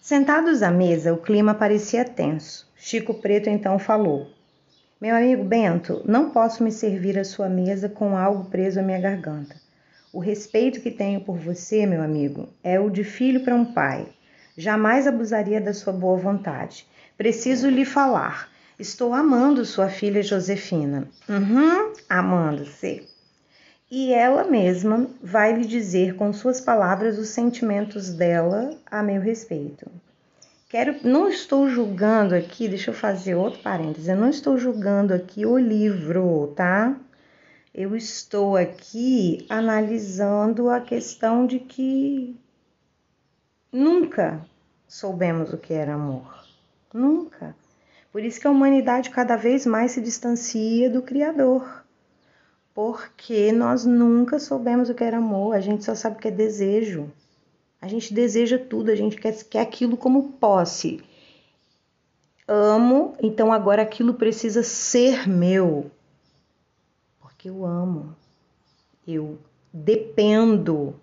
Sentados à mesa, o clima parecia tenso. Chico Preto então falou: Meu amigo Bento, não posso me servir à sua mesa com algo preso à minha garganta. O respeito que tenho por você, meu amigo, é o de filho para um pai. Jamais abusaria da sua boa vontade. Preciso lhe falar. Estou amando sua filha Josefina. Uhum, amando-se. E ela mesma vai lhe dizer com suas palavras os sentimentos dela a meu respeito. Quero, não estou julgando aqui, deixa eu fazer outro parênteses. Eu não estou julgando aqui o livro, tá? Eu estou aqui analisando a questão de que nunca soubemos o que era amor. Nunca. Por isso que a humanidade cada vez mais se distancia do Criador. Porque nós nunca soubemos o que era amor, a gente só sabe o que é desejo. A gente deseja tudo, a gente quer, quer aquilo como posse. Amo, então agora aquilo precisa ser meu porque eu amo, eu dependo.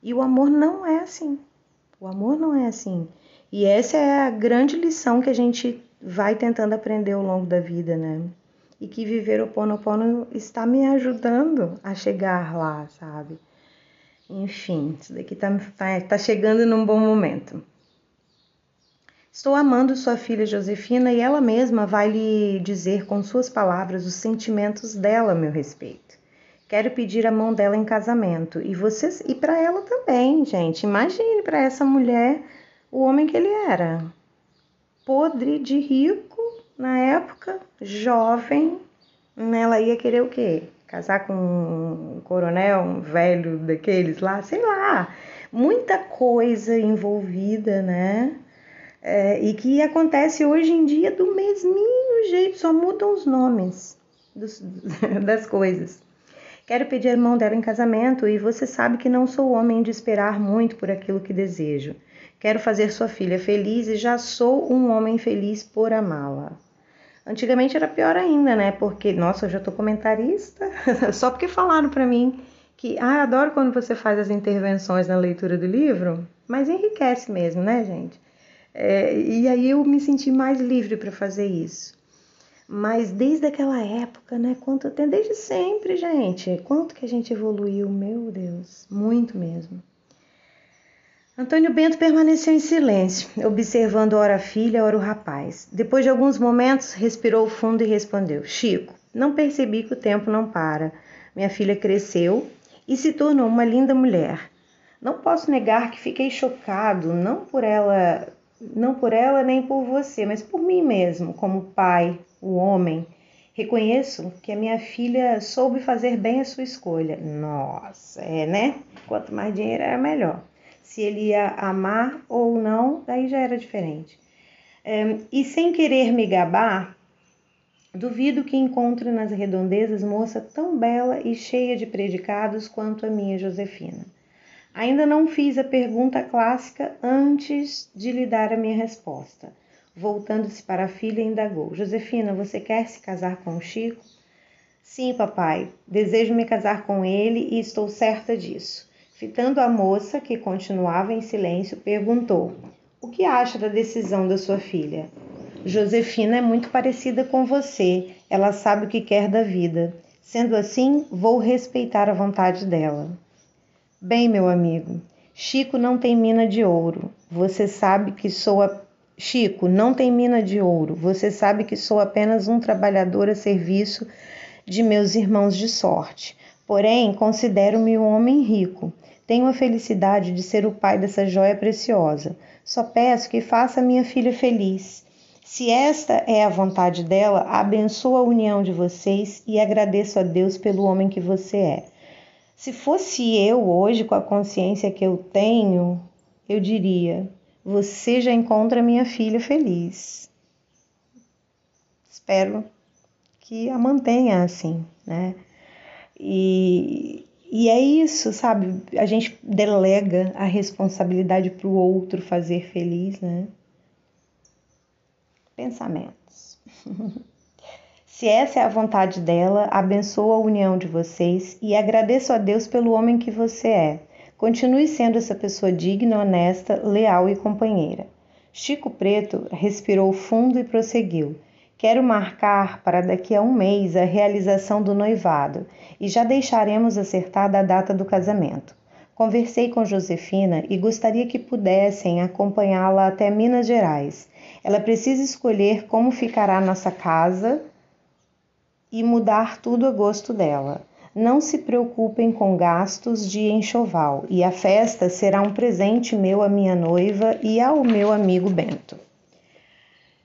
E o amor não é assim. O amor não é assim. E essa é a grande lição que a gente vai tentando aprender ao longo da vida, né? E que viver o Ponopono está me ajudando a chegar lá, sabe? Enfim, isso daqui tá, tá, tá chegando num bom momento. Estou amando sua filha Josefina e ela mesma vai lhe dizer com suas palavras os sentimentos dela a meu respeito. Quero pedir a mão dela em casamento e vocês e para ela também, gente. Imagine para essa mulher o homem que ele era. Podre de rico na época, jovem, ela ia querer o quê? Casar com um coronel, um velho daqueles lá, sei lá. Muita coisa envolvida, né? é, e que acontece hoje em dia do mesminho jeito, só mudam os nomes dos, das coisas. Quero pedir a mão dela em casamento e você sabe que não sou homem de esperar muito por aquilo que desejo. Quero fazer sua filha feliz e já sou um homem feliz por amá-la. Antigamente era pior ainda, né? Porque, nossa, eu já tô comentarista, só porque falaram para mim que, ah, adoro quando você faz as intervenções na leitura do livro, mas enriquece mesmo, né, gente? É, e aí eu me senti mais livre para fazer isso. Mas desde aquela época, né? Quanto desde sempre, gente. Quanto que a gente evoluiu, meu Deus, muito mesmo. Antônio Bento permaneceu em silêncio, observando ora a filha, ora o rapaz. Depois de alguns momentos, respirou fundo e respondeu: Chico, não percebi que o tempo não para. Minha filha cresceu e se tornou uma linda mulher. Não posso negar que fiquei chocado, não por ela não por ela nem por você, mas por mim mesmo, como pai, o homem. Reconheço que a minha filha soube fazer bem a sua escolha. Nossa, é, né? Quanto mais dinheiro era melhor. Se ele ia amar ou não, daí já era diferente. É, e sem querer me gabar, duvido que encontre nas redondezas moça tão bela e cheia de predicados quanto a minha Josefina. Ainda não fiz a pergunta clássica antes de lhe dar a minha resposta. Voltando-se para a filha, indagou: Josefina, você quer se casar com o Chico? Sim, papai. Desejo me casar com ele e estou certa disso. Fitando a moça, que continuava em silêncio, perguntou: O que acha da decisão da sua filha? Josefina é muito parecida com você. Ela sabe o que quer da vida. Sendo assim, vou respeitar a vontade dela. Bem, meu amigo, Chico não tem mina de ouro. Você sabe que sou a... Chico não tem mina de ouro. Você sabe que sou apenas um trabalhador a serviço de meus irmãos de sorte. Porém, considero-me um homem rico. Tenho a felicidade de ser o pai dessa joia preciosa. Só peço que faça minha filha feliz. Se esta é a vontade dela, abençoa a união de vocês e agradeço a Deus pelo homem que você é. Se fosse eu hoje, com a consciência que eu tenho, eu diria: Você já encontra minha filha feliz. Espero que a mantenha assim, né? E, e é isso, sabe? A gente delega a responsabilidade para o outro fazer feliz, né? Pensamentos. Se essa é a vontade dela, abençoa a união de vocês e agradeço a Deus pelo homem que você é. Continue sendo essa pessoa digna, honesta, leal e companheira. Chico Preto respirou fundo e prosseguiu. Quero marcar para daqui a um mês a realização do noivado e já deixaremos acertada a data do casamento. Conversei com Josefina e gostaria que pudessem acompanhá-la até Minas Gerais. Ela precisa escolher como ficará nossa casa e mudar tudo a gosto dela. Não se preocupem com gastos de enxoval, e a festa será um presente meu à minha noiva e ao meu amigo Bento.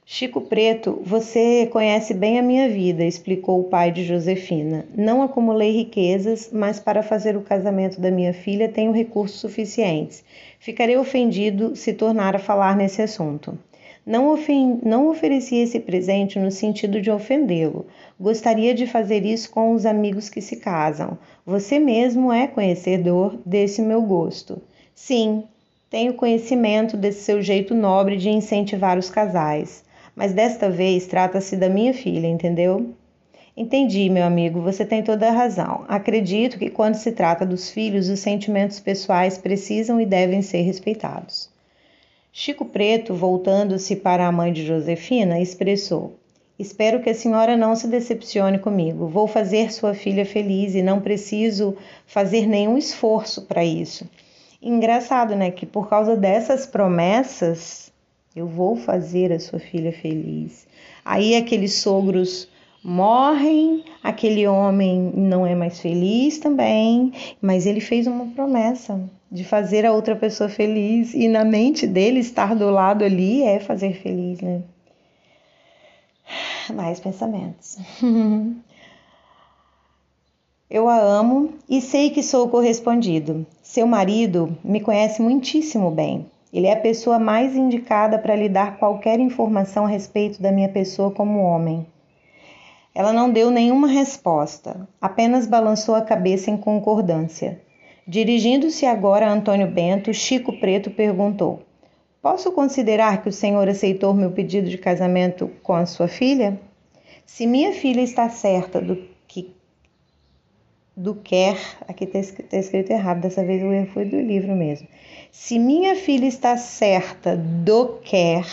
Chico Preto, você conhece bem a minha vida, explicou o pai de Josefina. Não acumulei riquezas, mas para fazer o casamento da minha filha tenho recursos suficientes. Ficarei ofendido se tornar a falar nesse assunto. Não, ofen não ofereci esse presente no sentido de ofendê-lo. Gostaria de fazer isso com os amigos que se casam. Você mesmo é conhecedor desse meu gosto. Sim, tenho conhecimento desse seu jeito nobre de incentivar os casais. Mas desta vez trata-se da minha filha, entendeu? Entendi, meu amigo, você tem toda a razão. Acredito que quando se trata dos filhos, os sentimentos pessoais precisam e devem ser respeitados. Chico Preto, voltando-se para a mãe de Josefina, expressou: Espero que a senhora não se decepcione comigo. Vou fazer sua filha feliz e não preciso fazer nenhum esforço para isso. Engraçado, né? Que por causa dessas promessas, eu vou fazer a sua filha feliz. Aí aqueles sogros morrem, aquele homem não é mais feliz também, mas ele fez uma promessa de fazer a outra pessoa feliz e na mente dele estar do lado ali é fazer feliz, né? Mais pensamentos. Eu a amo e sei que sou correspondido. Seu marido me conhece muitíssimo bem. Ele é a pessoa mais indicada para lhe dar qualquer informação a respeito da minha pessoa como homem. Ela não deu nenhuma resposta, apenas balançou a cabeça em concordância. Dirigindo-se agora a Antônio Bento, Chico Preto perguntou: Posso considerar que o senhor aceitou meu pedido de casamento com a sua filha? Se minha filha está certa do do quer, aqui está escrito, tá escrito errado, dessa vez o erro foi do livro mesmo. Se minha filha está certa do quer,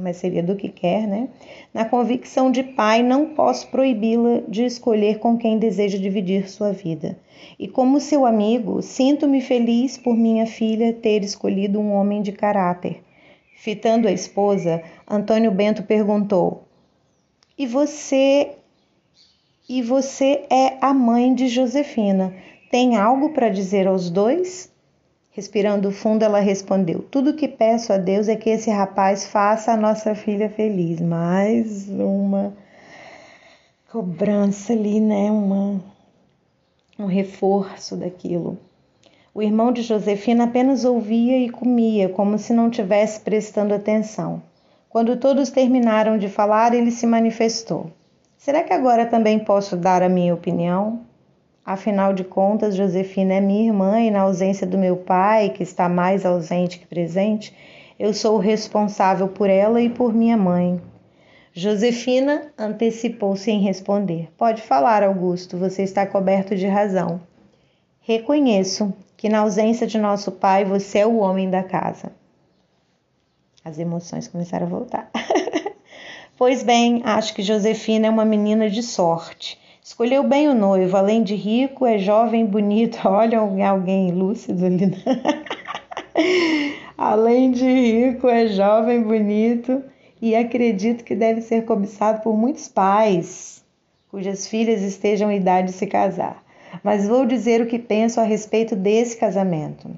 mas seria do que quer, né? Na convicção de pai, não posso proibi-la de escolher com quem deseja dividir sua vida. E como seu amigo, sinto-me feliz por minha filha ter escolhido um homem de caráter. Fitando a esposa, Antônio Bento perguntou: E você e você é a mãe de Josefina. Tem algo para dizer aos dois? Respirando fundo, ela respondeu: Tudo que peço a Deus é que esse rapaz faça a nossa filha feliz. Mais uma cobrança ali, né? Uma, um reforço daquilo. O irmão de Josefina apenas ouvia e comia, como se não tivesse prestando atenção. Quando todos terminaram de falar, ele se manifestou. Será que agora também posso dar a minha opinião? Afinal de contas, Josefina é minha irmã e, na ausência do meu pai, que está mais ausente que presente, eu sou responsável por ela e por minha mãe. Josefina antecipou-se em responder: Pode falar, Augusto, você está coberto de razão. Reconheço que, na ausência de nosso pai, você é o homem da casa. As emoções começaram a voltar. pois bem, acho que Josefina é uma menina de sorte Escolheu bem o noivo, além de rico, é jovem, bonito. Olha alguém lúcido ali. Né? além de rico, é jovem, bonito e acredito que deve ser cobiçado por muitos pais cujas filhas estejam em idade de se casar. Mas vou dizer o que penso a respeito desse casamento.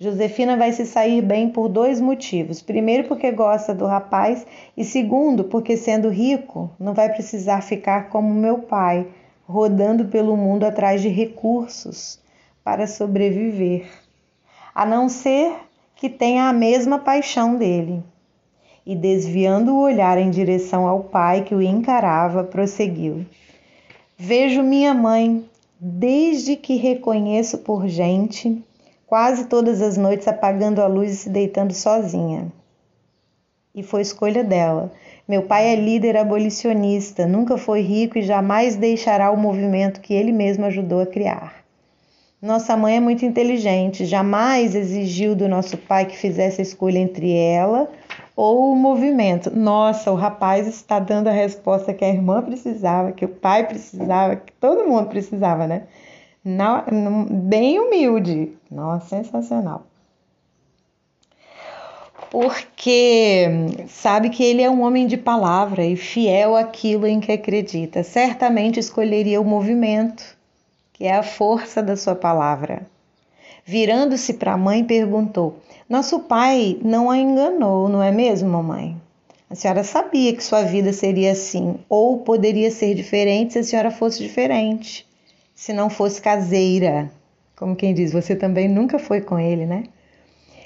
Josefina vai se sair bem por dois motivos. Primeiro, porque gosta do rapaz, e segundo, porque sendo rico, não vai precisar ficar como meu pai, rodando pelo mundo atrás de recursos para sobreviver, a não ser que tenha a mesma paixão dele. E desviando o olhar em direção ao pai que o encarava, prosseguiu: Vejo minha mãe, desde que reconheço por gente, quase todas as noites apagando a luz e se deitando sozinha. E foi escolha dela, meu pai é líder abolicionista, nunca foi rico e jamais deixará o movimento que ele mesmo ajudou a criar. Nossa mãe é muito inteligente, jamais exigiu do nosso pai que fizesse a escolha entre ela ou o movimento. Nossa, o rapaz está dando a resposta que a irmã precisava, que o pai precisava, que todo mundo precisava, né? Na, bem humilde. Nossa, sensacional. Porque sabe que ele é um homem de palavra e fiel àquilo em que acredita. Certamente escolheria o movimento que é a força da sua palavra. Virando-se para a mãe, perguntou: Nosso pai não a enganou, não é mesmo, mamãe? A senhora sabia que sua vida seria assim, ou poderia ser diferente se a senhora fosse diferente, se não fosse caseira. Como quem diz, você também nunca foi com ele, né?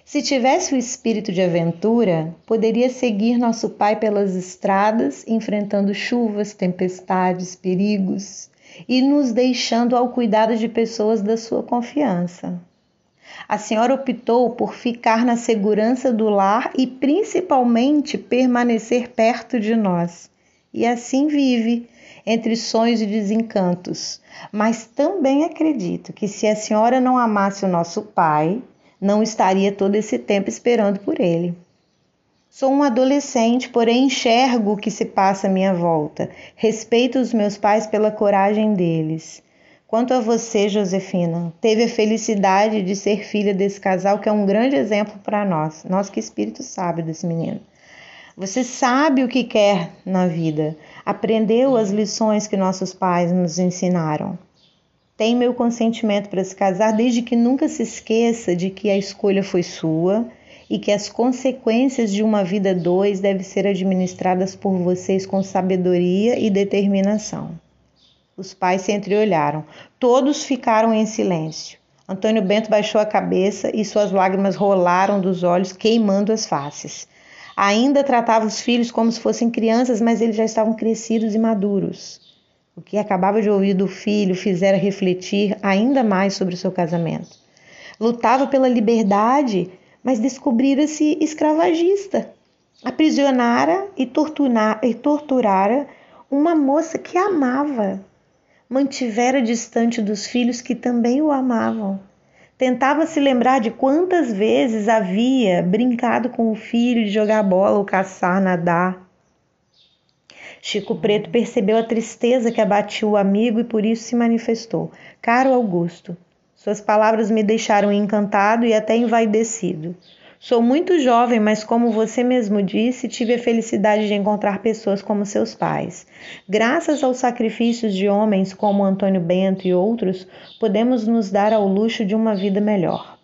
Se tivesse o espírito de aventura, poderia seguir nosso pai pelas estradas, enfrentando chuvas, tempestades, perigos e nos deixando ao cuidado de pessoas da sua confiança. A senhora optou por ficar na segurança do lar e principalmente permanecer perto de nós. E assim vive, entre sonhos e desencantos. Mas também acredito que se a senhora não amasse o nosso pai, não estaria todo esse tempo esperando por ele. Sou um adolescente, porém enxergo o que se passa à minha volta. Respeito os meus pais pela coragem deles. Quanto a você, Josefina, teve a felicidade de ser filha desse casal que é um grande exemplo para nós. Nós que espírito sabe desse menino. Você sabe o que quer na vida. Aprendeu as lições que nossos pais nos ensinaram. Tem meu consentimento para se casar, desde que nunca se esqueça de que a escolha foi sua e que as consequências de uma vida dois devem ser administradas por vocês com sabedoria e determinação. Os pais se entreolharam. Todos ficaram em silêncio. Antônio Bento baixou a cabeça e suas lágrimas rolaram dos olhos, queimando as faces. Ainda tratava os filhos como se fossem crianças, mas eles já estavam crescidos e maduros. O que acabava de ouvir do filho fizera refletir ainda mais sobre o seu casamento. Lutava pela liberdade mas descobrira-se escravagista. Aprisionara e, e torturara uma moça que amava. Mantivera distante dos filhos que também o amavam. Tentava se lembrar de quantas vezes havia brincado com o filho de jogar bola ou caçar, nadar. Chico Preto percebeu a tristeza que abatia o amigo e por isso se manifestou. Caro Augusto, suas palavras me deixaram encantado e até envaidecido. Sou muito jovem, mas como você mesmo disse, tive a felicidade de encontrar pessoas como seus pais. Graças aos sacrifícios de homens como Antônio Bento e outros, podemos nos dar ao luxo de uma vida melhor.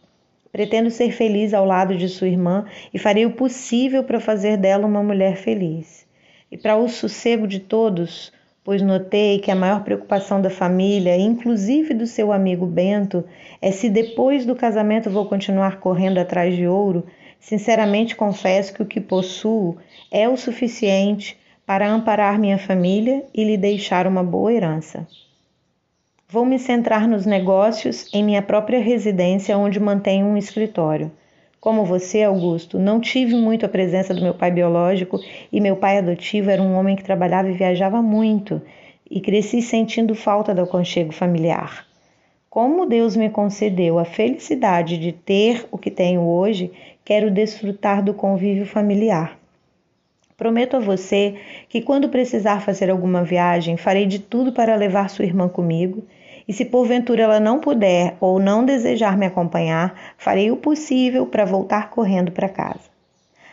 Pretendo ser feliz ao lado de sua irmã e farei o possível para fazer dela uma mulher feliz. E para o sossego de todos, pois notei que a maior preocupação da família, inclusive do seu amigo Bento, é se depois do casamento vou continuar correndo atrás de ouro. Sinceramente confesso que o que possuo é o suficiente para amparar minha família e lhe deixar uma boa herança. Vou me centrar nos negócios em minha própria residência, onde mantenho um escritório. Como você, Augusto, não tive muito a presença do meu pai biológico e meu pai adotivo era um homem que trabalhava e viajava muito e cresci sentindo falta do aconchego familiar. Como Deus me concedeu a felicidade de ter o que tenho hoje, quero desfrutar do convívio familiar. Prometo a você que quando precisar fazer alguma viagem, farei de tudo para levar sua irmã comigo e se porventura ela não puder ou não desejar me acompanhar, farei o possível para voltar correndo para casa.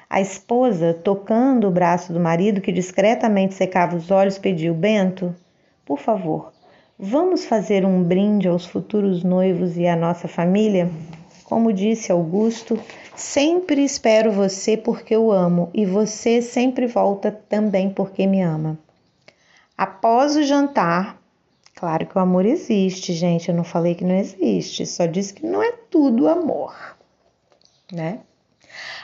A esposa, tocando o braço do marido que discretamente secava os olhos, pediu: Bento, por favor, vamos fazer um brinde aos futuros noivos e à nossa família? Como disse Augusto, sempre espero você porque eu amo e você sempre volta também porque me ama. Após o jantar, Claro que o amor existe, gente. Eu não falei que não existe, só disse que não é tudo amor, né?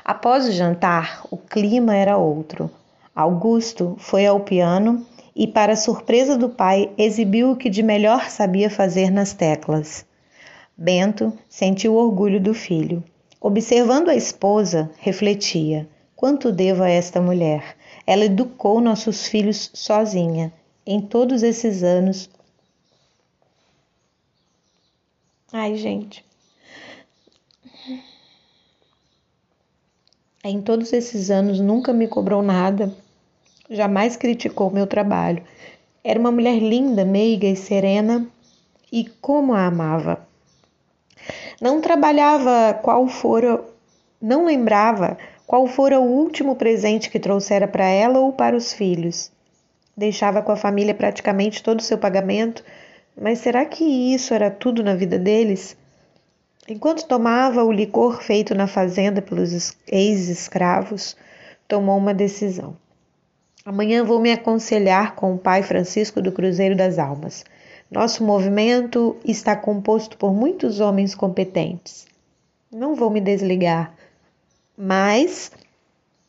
Após o jantar, o clima era outro. Augusto foi ao piano e, para surpresa do pai, exibiu o que de melhor sabia fazer nas teclas. Bento sentiu orgulho do filho. Observando a esposa, refletia: quanto devo a esta mulher? Ela educou nossos filhos sozinha. Em todos esses anos, Ai, gente. Em todos esses anos nunca me cobrou nada, jamais criticou meu trabalho. Era uma mulher linda, meiga e serena, e como a amava. Não trabalhava qual fora, não lembrava qual fora o último presente que trouxera para ela ou para os filhos. Deixava com a família praticamente todo o seu pagamento, mas será que isso era tudo na vida deles? Enquanto tomava o licor feito na fazenda pelos ex-escravos, tomou uma decisão. Amanhã vou me aconselhar com o pai Francisco do Cruzeiro das Almas. Nosso movimento está composto por muitos homens competentes. Não vou me desligar, mas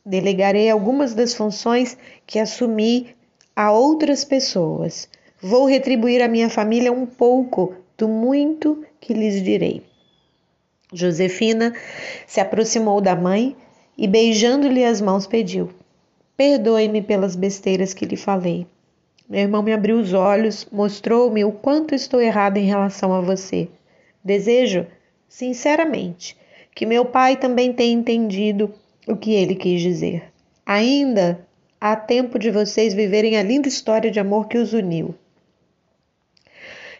delegarei algumas das funções que assumi a outras pessoas. Vou retribuir à minha família um pouco do muito que lhes direi. Josefina se aproximou da mãe e, beijando-lhe as mãos, pediu: Perdoe-me pelas besteiras que lhe falei. Meu irmão me abriu os olhos, mostrou-me o quanto estou errada em relação a você. Desejo, sinceramente, que meu pai também tenha entendido o que ele quis dizer. Ainda há tempo de vocês viverem a linda história de amor que os uniu.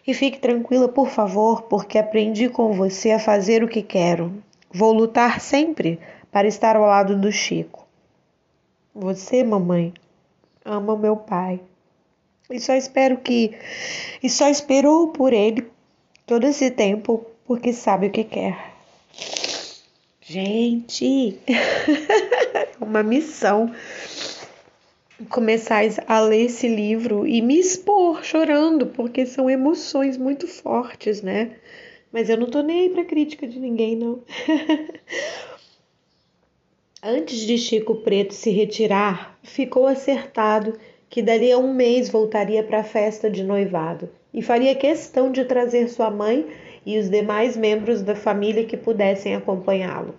E fique tranquila, por favor, porque aprendi com você a fazer o que quero. Vou lutar sempre para estar ao lado do Chico. Você, mamãe, ama meu pai. E só espero que. E só esperou por ele todo esse tempo porque sabe o que quer. Gente, é uma missão começar a ler esse livro e me expor chorando, porque são emoções muito fortes, né? Mas eu não tô nem aí pra crítica de ninguém, não. Antes de Chico Preto se retirar, ficou acertado que dali a um mês voltaria para a festa de noivado e faria questão de trazer sua mãe e os demais membros da família que pudessem acompanhá-lo.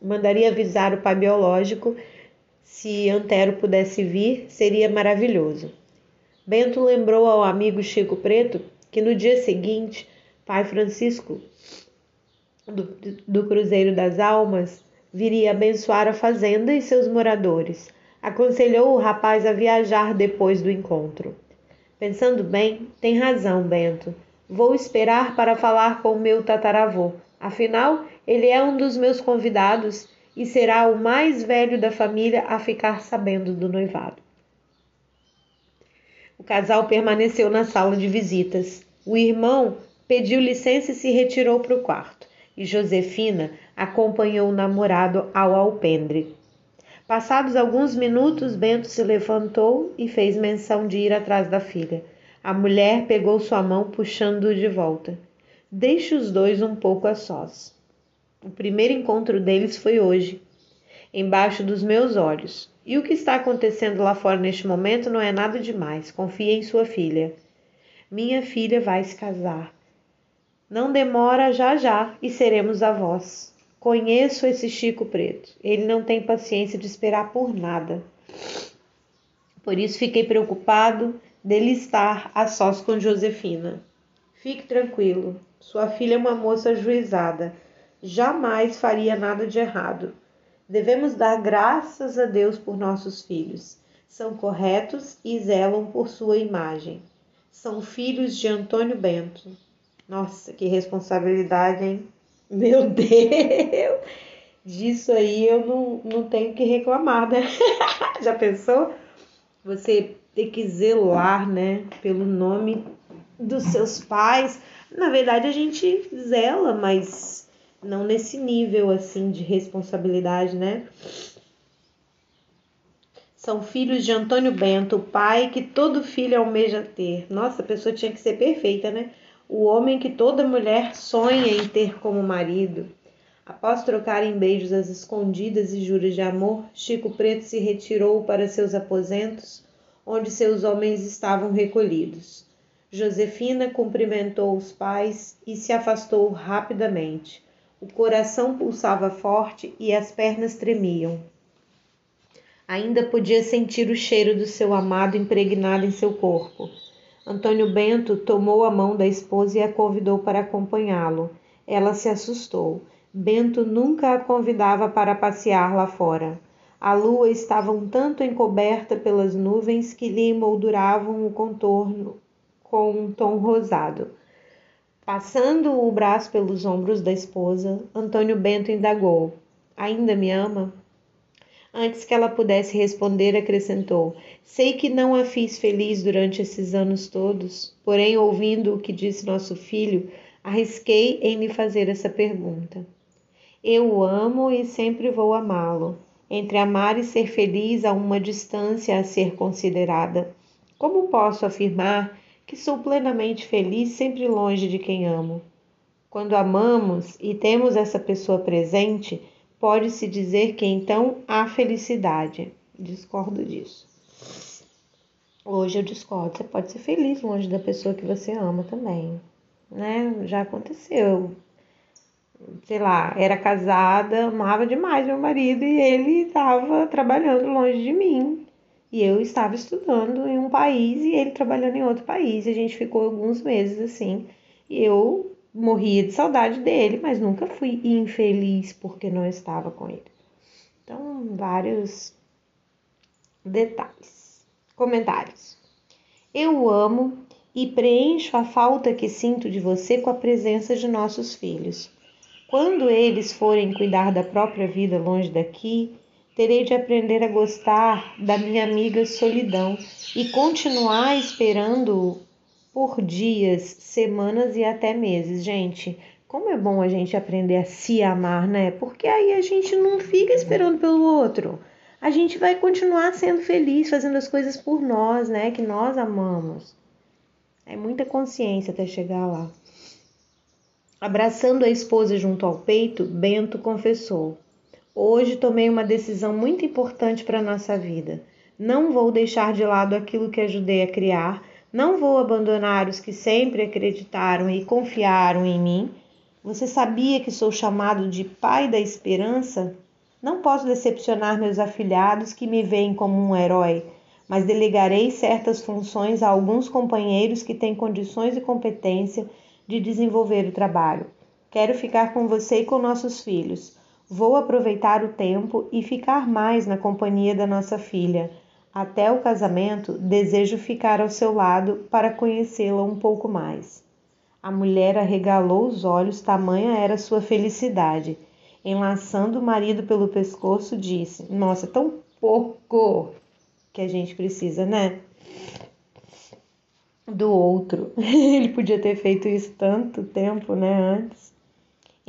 Mandaria avisar o pai biológico se Antero pudesse vir, seria maravilhoso. Bento lembrou ao amigo Chico Preto que no dia seguinte, pai Francisco do, do Cruzeiro das Almas viria abençoar a fazenda e seus moradores Aconselhou o rapaz a viajar depois do encontro. Pensando bem, tem razão, Bento. Vou esperar para falar com meu tataravô. Afinal, ele é um dos meus convidados e será o mais velho da família a ficar sabendo do noivado. O casal permaneceu na sala de visitas. O irmão pediu licença e se retirou para o quarto, e Josefina acompanhou o namorado ao alpendre. Passados alguns minutos, Bento se levantou e fez menção de ir atrás da filha. A mulher pegou sua mão, puxando-o de volta. Deixe os dois um pouco a sós. O primeiro encontro deles foi hoje, embaixo dos meus olhos. E o que está acontecendo lá fora neste momento não é nada demais. Confie em sua filha. Minha filha vai se casar. Não demora já já e seremos avós. Conheço esse Chico Preto. Ele não tem paciência de esperar por nada. Por isso fiquei preocupado dele estar a sós com Josefina. Fique tranquilo. Sua filha é uma moça ajuizada. Jamais faria nada de errado. Devemos dar graças a Deus por nossos filhos. São corretos e zelam por sua imagem. São filhos de Antônio Bento. Nossa, que responsabilidade, hein? Meu Deus! Disso aí eu não, não tenho que reclamar, né? Já pensou? Você ter que zelar, né? Pelo nome dos seus pais. Na verdade, a gente zela, mas não nesse nível assim de responsabilidade, né? São filhos de Antônio Bento, o pai que todo filho almeja ter. Nossa, a pessoa tinha que ser perfeita, né? o homem que toda mulher sonha em ter como marido. Após trocarem beijos às escondidas e juras de amor, Chico Preto se retirou para seus aposentos, onde seus homens estavam recolhidos. Josefina cumprimentou os pais e se afastou rapidamente. O coração pulsava forte e as pernas tremiam. Ainda podia sentir o cheiro do seu amado impregnado em seu corpo. Antônio Bento tomou a mão da esposa e a convidou para acompanhá-lo. Ela se assustou. Bento nunca a convidava para passear lá fora. A lua estava um tanto encoberta pelas nuvens que lhe emolduravam o contorno com um tom rosado. Passando o braço pelos ombros da esposa, Antônio Bento indagou: Ainda me ama? Antes que ela pudesse responder, acrescentou: Sei que não a fiz feliz durante esses anos todos, porém, ouvindo o que disse nosso filho, arrisquei em lhe fazer essa pergunta. Eu o amo e sempre vou amá-lo. Entre amar e ser feliz há uma distância a ser considerada. Como posso afirmar que sou plenamente feliz sempre longe de quem amo? Quando amamos e temos essa pessoa presente, pode-se dizer que então há felicidade. Discordo disso. Hoje eu discordo. Você pode ser feliz longe da pessoa que você ama também, né? Já aconteceu sei lá, era casada, amava demais meu marido e ele estava trabalhando longe de mim. E eu estava estudando em um país e ele trabalhando em outro país. E a gente ficou alguns meses assim. E eu morria de saudade dele, mas nunca fui infeliz porque não estava com ele. Então, vários detalhes. Comentários. Eu amo e preencho a falta que sinto de você com a presença de nossos filhos. Quando eles forem cuidar da própria vida longe daqui, terei de aprender a gostar da minha amiga solidão e continuar esperando por dias, semanas e até meses. Gente, como é bom a gente aprender a se amar, né? Porque aí a gente não fica esperando pelo outro. A gente vai continuar sendo feliz, fazendo as coisas por nós, né? Que nós amamos. É muita consciência até chegar lá. Abraçando a esposa junto ao peito, Bento confessou: Hoje tomei uma decisão muito importante para a nossa vida. Não vou deixar de lado aquilo que ajudei a criar, não vou abandonar os que sempre acreditaram e confiaram em mim. Você sabia que sou chamado de pai da esperança? Não posso decepcionar meus afilhados que me veem como um herói, mas delegarei certas funções a alguns companheiros que têm condições e competência de desenvolver o trabalho. Quero ficar com você e com nossos filhos. Vou aproveitar o tempo e ficar mais na companhia da nossa filha. Até o casamento, desejo ficar ao seu lado para conhecê-la um pouco mais. A mulher arregalou os olhos, tamanha era sua felicidade. Enlaçando o marido pelo pescoço, disse: Nossa, tão pouco que a gente precisa, né? do outro. Ele podia ter feito isso tanto tempo, né, antes.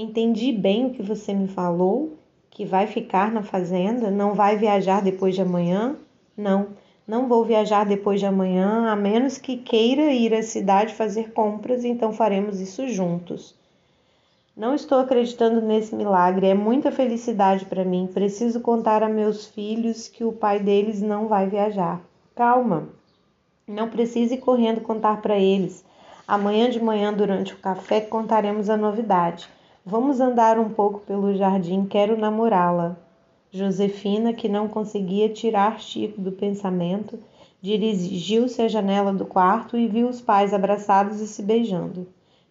Entendi bem o que você me falou, que vai ficar na fazenda, não vai viajar depois de amanhã? Não, não vou viajar depois de amanhã, a menos que queira ir à cidade fazer compras, então faremos isso juntos. Não estou acreditando nesse milagre, é muita felicidade para mim. Preciso contar a meus filhos que o pai deles não vai viajar. Calma, não precise ir correndo contar para eles. Amanhã de manhã, durante o café, contaremos a novidade. Vamos andar um pouco pelo jardim, quero namorá-la. Josefina, que não conseguia tirar Chico do pensamento, dirigiu-se à janela do quarto e viu os pais abraçados e se beijando.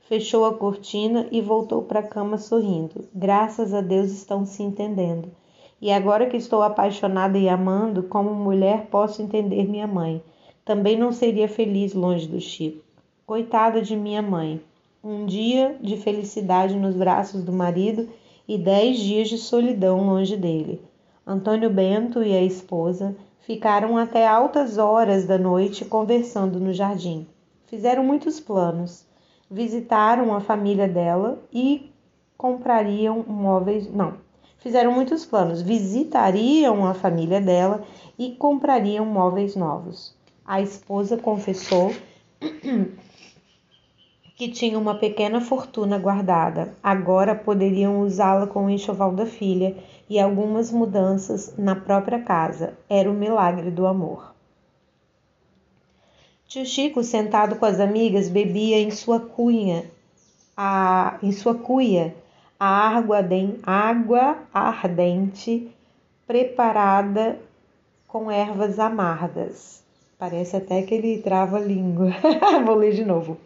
Fechou a cortina e voltou para a cama sorrindo. Graças a Deus estão se entendendo. E agora que estou apaixonada e amando, como mulher posso entender minha mãe. Também não seria feliz longe do Chico. Coitada de minha mãe. Um dia de felicidade nos braços do marido e dez dias de solidão longe dele. Antônio Bento e a esposa ficaram até altas horas da noite conversando no jardim. Fizeram muitos planos. Visitaram a família dela e comprariam móveis. Não, fizeram muitos planos. Visitariam a família dela e comprariam móveis novos a esposa confessou que tinha uma pequena fortuna guardada. Agora poderiam usá-la com o enxoval da filha e algumas mudanças na própria casa. Era o milagre do amor. Tio Chico, sentado com as amigas, bebia em sua cunha, a, em sua cuia, a água, água ardente preparada com ervas amargas. Parece até que ele trava a língua. Vou ler de novo.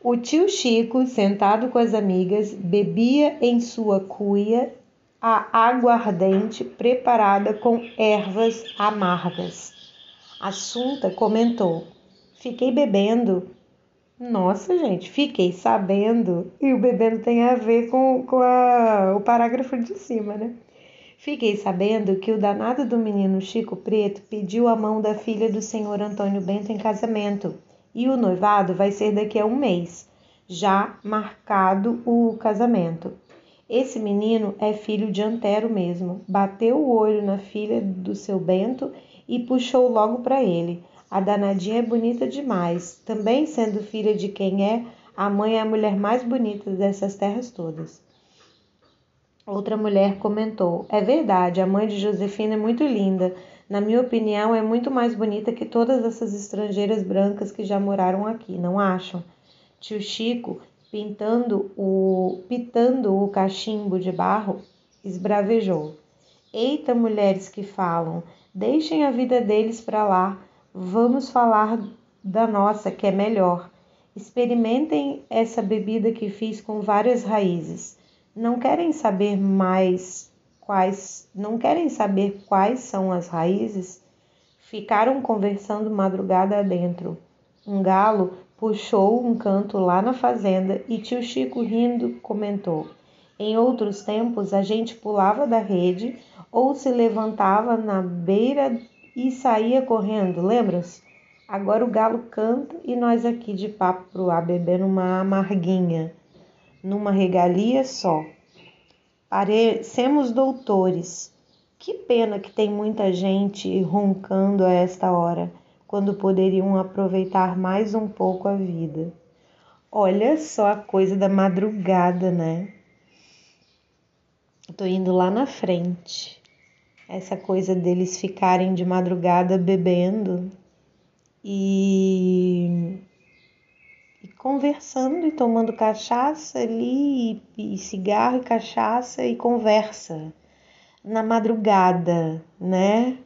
O tio Chico, sentado com as amigas, bebia em sua cuia a aguardente preparada com ervas amargas. Assunta comentou: Fiquei bebendo. Nossa, gente, fiquei sabendo. E o bebendo tem a ver com, com a, o parágrafo de cima, né? Fiquei sabendo que o danado do menino Chico Preto pediu a mão da filha do senhor Antônio Bento em casamento e o noivado vai ser daqui a um mês, já marcado o casamento. Esse menino é filho de Antero mesmo. Bateu o olho na filha do seu Bento e puxou logo para ele. A danadinha é bonita demais, também sendo filha de quem é, a mãe é a mulher mais bonita dessas terras todas. Outra mulher comentou: É verdade, a mãe de Josefina é muito linda. Na minha opinião, é muito mais bonita que todas essas estrangeiras brancas que já moraram aqui, não acham? Tio Chico, pintando o, pitando o cachimbo de barro, esbravejou. Eita, mulheres que falam, Deixem a vida deles para lá. Vamos falar da nossa, que é melhor. Experimentem essa bebida que fiz com várias raízes. Não querem saber mais quais, não querem saber quais são as raízes? Ficaram conversando madrugada adentro. Um galo puxou um canto lá na fazenda e tio Chico rindo comentou: Em outros tempos a gente pulava da rede ou se levantava na beira e saía correndo, lembram-se? Agora o galo canta e nós aqui de papo pro ar bebendo uma amarguinha, numa regalia só. Parecemos doutores. Que pena que tem muita gente roncando a esta hora, quando poderiam aproveitar mais um pouco a vida. Olha só a coisa da madrugada, né? Tô indo lá na frente essa coisa deles ficarem de madrugada bebendo e, conversando e tomando cachaça ali, e, e cigarro e cachaça e conversa na madrugada, né?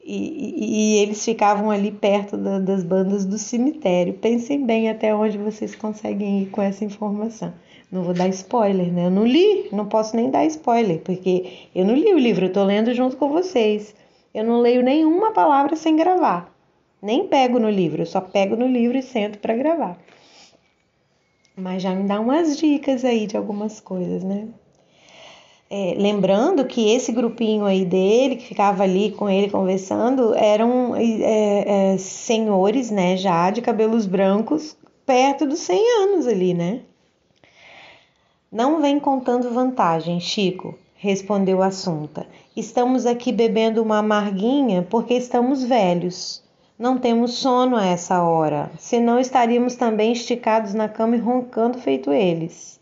E, e, eles ficavam ali perto da, das bandas do cemitério. Pensem bem até onde vocês conseguem ir com essa informação. Não vou dar spoiler, né? Eu não li, não posso nem dar spoiler, porque eu não li o livro, eu tô lendo junto com vocês. Eu não leio nenhuma palavra sem gravar. Nem pego no livro, eu só pego no livro e sento para gravar. Mas já me dá umas dicas aí de algumas coisas, né? É, lembrando que esse grupinho aí dele, que ficava ali com ele conversando, eram é, é, senhores, né, já de cabelos brancos, perto dos 100 anos ali, né? Não vem contando vantagem, Chico, respondeu Assunta. Estamos aqui bebendo uma amarguinha porque estamos velhos. Não temos sono a essa hora, senão estaríamos também esticados na cama e roncando feito eles.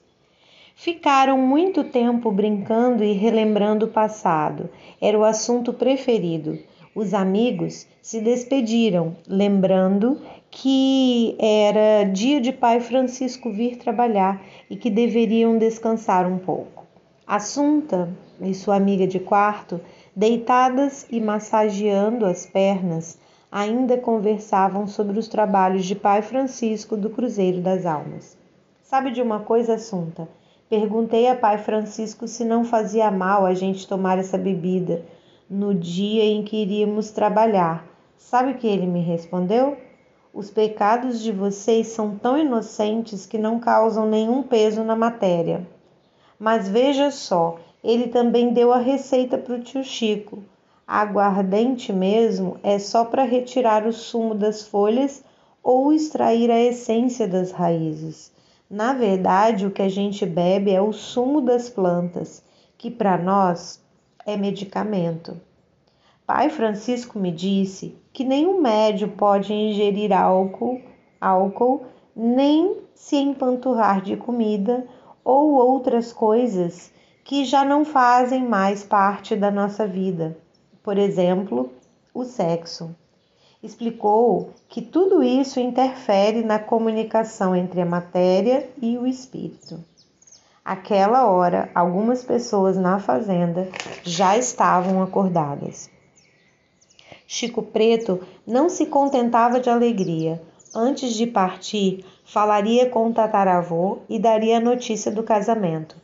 Ficaram muito tempo brincando e relembrando o passado. Era o assunto preferido. Os amigos se despediram, lembrando que era dia de Pai Francisco vir trabalhar e que deveriam descansar um pouco. Assunta e sua amiga de quarto, deitadas e massageando as pernas, ainda conversavam sobre os trabalhos de Pai Francisco do Cruzeiro das Almas. Sabe de uma coisa, Assunta? Perguntei a Pai Francisco se não fazia mal a gente tomar essa bebida no dia em que iríamos trabalhar. Sabe o que ele me respondeu? Os pecados de vocês são tão inocentes que não causam nenhum peso na matéria. Mas veja só, ele também deu a receita para o tio Chico. Aguardente mesmo é só para retirar o sumo das folhas ou extrair a essência das raízes. Na verdade, o que a gente bebe é o sumo das plantas, que para nós é medicamento. Pai Francisco me disse que nenhum médio pode ingerir álcool, álcool nem se empanturrar de comida ou outras coisas que já não fazem mais parte da nossa vida. Por exemplo, o sexo. Explicou que tudo isso interfere na comunicação entre a matéria e o espírito. Aquela hora, algumas pessoas na fazenda já estavam acordadas. Chico Preto não se contentava de alegria. antes de partir, falaria com o tataravô e daria a notícia do casamento.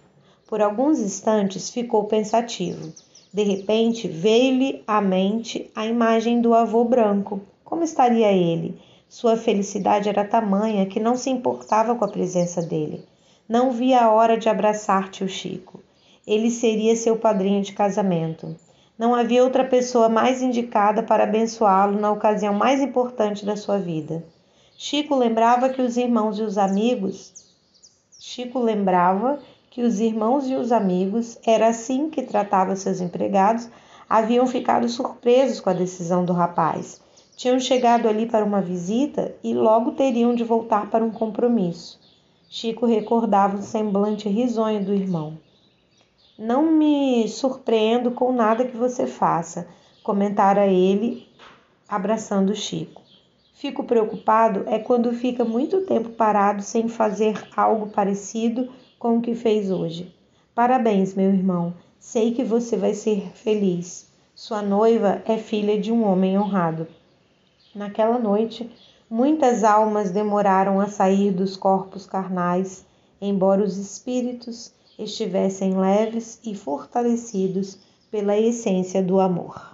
Por alguns instantes ficou pensativo. De repente veio-lhe à mente a imagem do avô branco. Como estaria ele? Sua felicidade era tamanha que não se importava com a presença dele. Não via a hora de abraçar tio Chico. Ele seria seu padrinho de casamento. Não havia outra pessoa mais indicada para abençoá-lo na ocasião mais importante da sua vida. Chico lembrava que os irmãos e os amigos Chico lembrava que os irmãos e os amigos, era assim que tratava seus empregados, haviam ficado surpresos com a decisão do rapaz. Tinham chegado ali para uma visita e logo teriam de voltar para um compromisso. Chico recordava o semblante risonho do irmão. Não me surpreendo com nada que você faça, comentara ele, abraçando Chico. Fico preocupado é quando fica muito tempo parado sem fazer algo parecido com o que fez hoje. Parabéns, meu irmão. Sei que você vai ser feliz. Sua noiva é filha de um homem honrado. Naquela noite, muitas almas demoraram a sair dos corpos carnais, embora os espíritos estivessem leves e fortalecidos pela essência do amor.